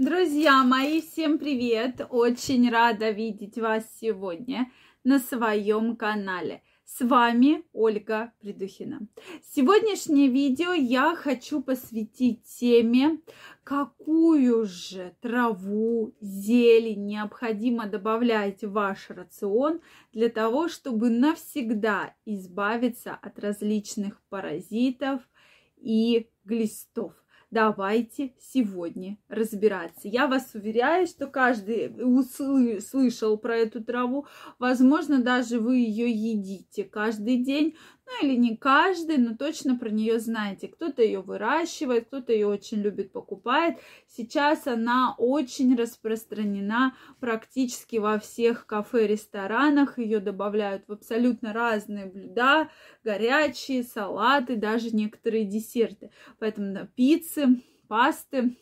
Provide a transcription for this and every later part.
Друзья мои, всем привет! Очень рада видеть вас сегодня на своем канале. С вами Ольга Придухина. Сегодняшнее видео я хочу посвятить теме, какую же траву, зелень необходимо добавлять в ваш рацион для того, чтобы навсегда избавиться от различных паразитов и глистов давайте сегодня разбираться. Я вас уверяю, что каждый услышал про эту траву, возможно, даже вы ее едите каждый день, ну или не каждый, но точно про нее знаете. Кто-то ее выращивает, кто-то ее очень любит, покупает. Сейчас она очень распространена практически во всех кафе, ресторанах. Ее добавляют в абсолютно разные блюда, горячие, салаты, даже некоторые десерты. Поэтому на пиццы, пасты.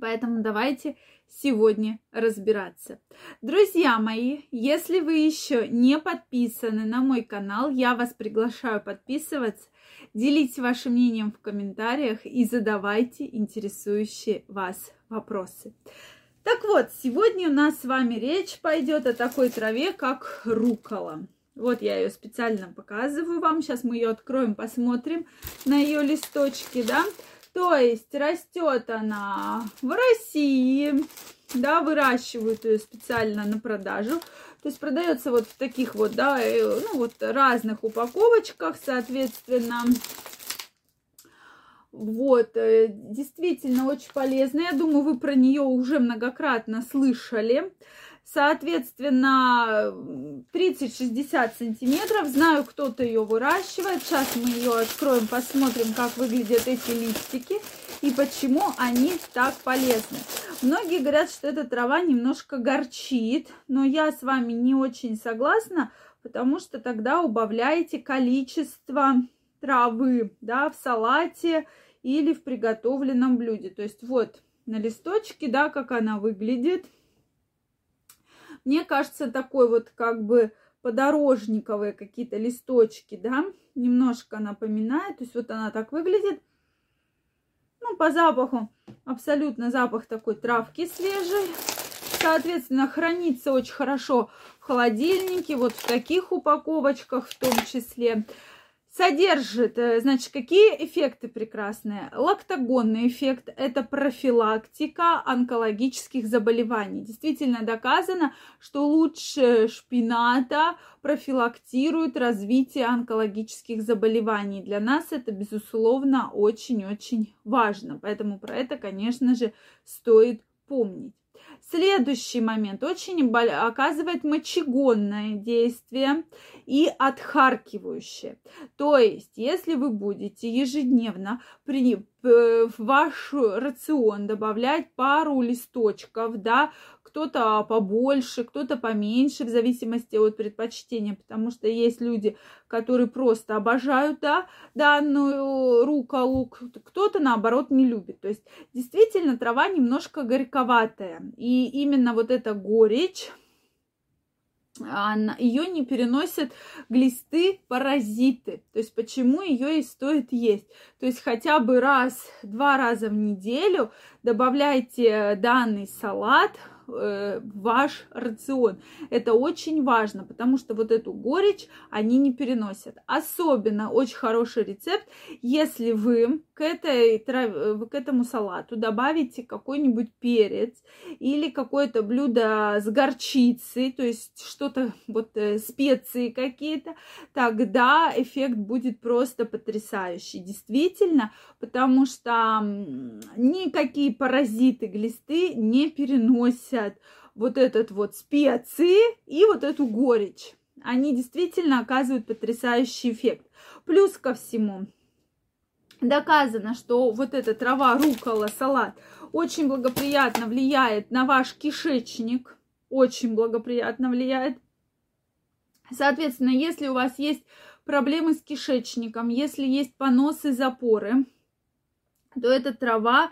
Поэтому давайте сегодня разбираться. Друзья мои, если вы еще не подписаны на мой канал, я вас приглашаю подписываться, делитесь вашим мнением в комментариях и задавайте интересующие вас вопросы. Так вот, сегодня у нас с вами речь пойдет о такой траве, как рукола. Вот я ее специально показываю вам. Сейчас мы ее откроем, посмотрим на ее листочки, да. То есть растет она в России, да, выращивают ее специально на продажу. То есть продается вот в таких вот, да, э, ну вот разных упаковочках, соответственно. Вот, э, действительно очень полезная. Я думаю, вы про нее уже многократно слышали. Соответственно, 30-60 сантиметров. Знаю, кто-то ее выращивает. Сейчас мы ее откроем, посмотрим, как выглядят эти листики и почему они так полезны. Многие говорят, что эта трава немножко горчит, но я с вами не очень согласна, потому что тогда убавляете количество травы да, в салате или в приготовленном блюде. То есть вот на листочке, да, как она выглядит – мне кажется, такой вот как бы подорожниковые какие-то листочки, да, немножко напоминает. То есть вот она так выглядит. Ну, по запаху абсолютно запах такой травки свежей. Соответственно, хранится очень хорошо в холодильнике, вот в таких упаковочках в том числе содержит, э, значит, какие эффекты прекрасные? Лактогонный эффект – это профилактика онкологических заболеваний. Действительно доказано, что лучше шпината профилактирует развитие онкологических заболеваний. Для нас это, безусловно, очень-очень важно. Поэтому про это, конечно же, стоит помнить. Следующий момент очень оказывает мочегонное действие и отхаркивающее. То есть, если вы будете ежедневно при в ваш рацион добавлять пару листочков, да, кто-то побольше, кто-то поменьше, в зависимости от предпочтения, потому что есть люди, которые просто обожают, да, данную руколу, кто-то, наоборот, не любит. То есть, действительно, трава немножко горьковатая, и именно вот эта горечь, ее не переносят глисты паразиты. То есть почему ее и стоит есть. То есть хотя бы раз, два раза в неделю добавляйте данный салат э, ваш рацион. Это очень важно, потому что вот эту горечь они не переносят. Особенно очень хороший рецепт, если вы к, этой, к этому салату добавите какой-нибудь перец или какое-то блюдо с горчицей, то есть что-то, вот э, специи какие-то, тогда эффект будет просто потрясающий. Действительно, потому что никакие паразиты, глисты не переносят вот этот вот специи и вот эту горечь. Они действительно оказывают потрясающий эффект. Плюс ко всему, доказано, что вот эта трава, рукола, салат очень благоприятно влияет на ваш кишечник, очень благоприятно влияет. Соответственно, если у вас есть проблемы с кишечником, если есть поносы, запоры, то эта трава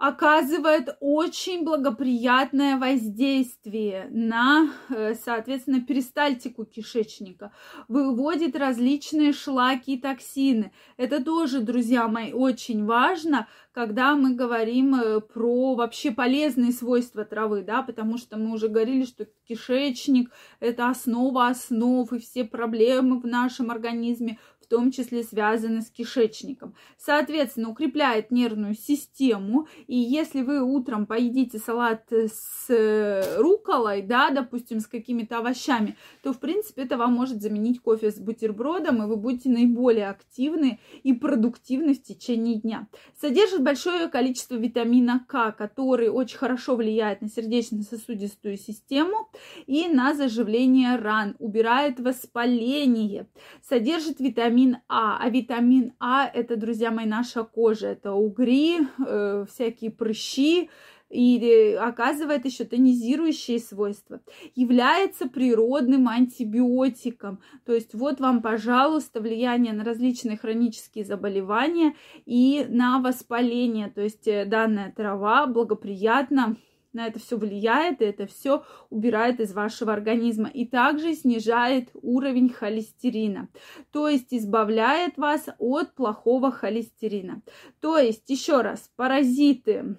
оказывает очень благоприятное воздействие на, э, соответственно, перистальтику кишечника, выводит различные шлаки и токсины. Это тоже, друзья мои, очень важно, когда мы говорим э, про вообще полезные свойства травы, да, потому что мы уже говорили, что кишечник – это основа основ, и все проблемы в нашем организме том числе связаны с кишечником. Соответственно, укрепляет нервную систему. И если вы утром поедите салат с руколой, да, допустим, с какими-то овощами, то, в принципе, это вам может заменить кофе с бутербродом, и вы будете наиболее активны и продуктивны в течение дня. Содержит большое количество витамина К, который очень хорошо влияет на сердечно-сосудистую систему и на заживление ран, убирает воспаление. Содержит витамин витамин А. А витамин А это, друзья мои, наша кожа. Это угри, э, всякие прыщи, и оказывает еще тонизирующие свойства, является природным антибиотиком. То есть вот вам, пожалуйста, влияние на различные хронические заболевания и на воспаление. То есть э, данная трава благоприятна на это все влияет, и это все убирает из вашего организма. И также снижает уровень холестерина, то есть избавляет вас от плохого холестерина. То есть, еще раз, паразиты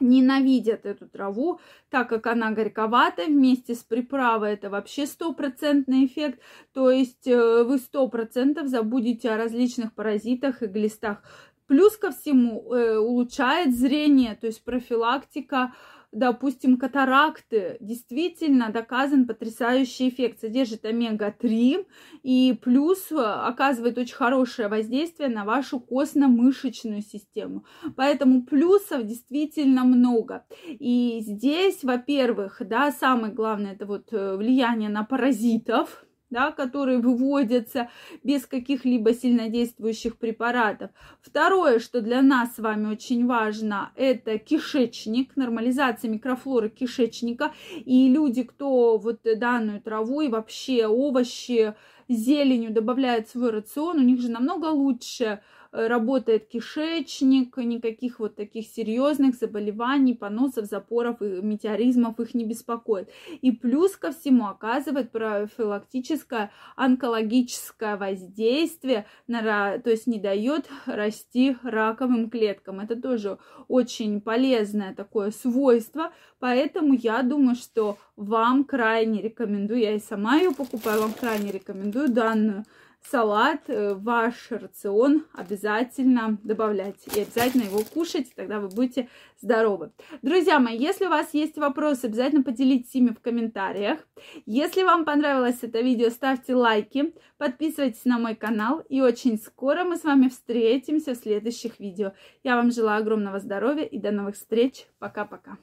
ненавидят эту траву, так как она горьковатая, вместе с приправой это вообще стопроцентный эффект, то есть э, вы сто процентов забудете о различных паразитах и глистах. Плюс ко всему э, улучшает зрение, то есть профилактика, допустим, катаракты. Действительно доказан потрясающий эффект. Содержит омега-3 и плюс э, оказывает очень хорошее воздействие на вашу костно-мышечную систему. Поэтому плюсов действительно много. И здесь, во-первых, да, самое главное, это вот э, влияние на паразитов, да, которые выводятся без каких-либо сильнодействующих препаратов. Второе, что для нас с вами очень важно, это кишечник, нормализация микрофлоры кишечника. И люди, кто вот данную траву и вообще овощи, зеленью добавляют в свой рацион, у них же намного лучше работает кишечник, никаких вот таких серьезных заболеваний, поносов, запоров и метеоризмов их не беспокоит. И плюс ко всему оказывает профилактическое онкологическое воздействие, на, то есть не дает расти раковым клеткам. Это тоже очень полезное такое свойство, поэтому я думаю, что вам крайне рекомендую, я и сама ее покупаю, вам крайне рекомендую данную салат э, ваш рацион обязательно добавлять. И обязательно его кушать, тогда вы будете здоровы. Друзья мои, если у вас есть вопросы, обязательно поделитесь ими в комментариях. Если вам понравилось это видео, ставьте лайки, подписывайтесь на мой канал. И очень скоро мы с вами встретимся в следующих видео. Я вам желаю огромного здоровья и до новых встреч. Пока-пока.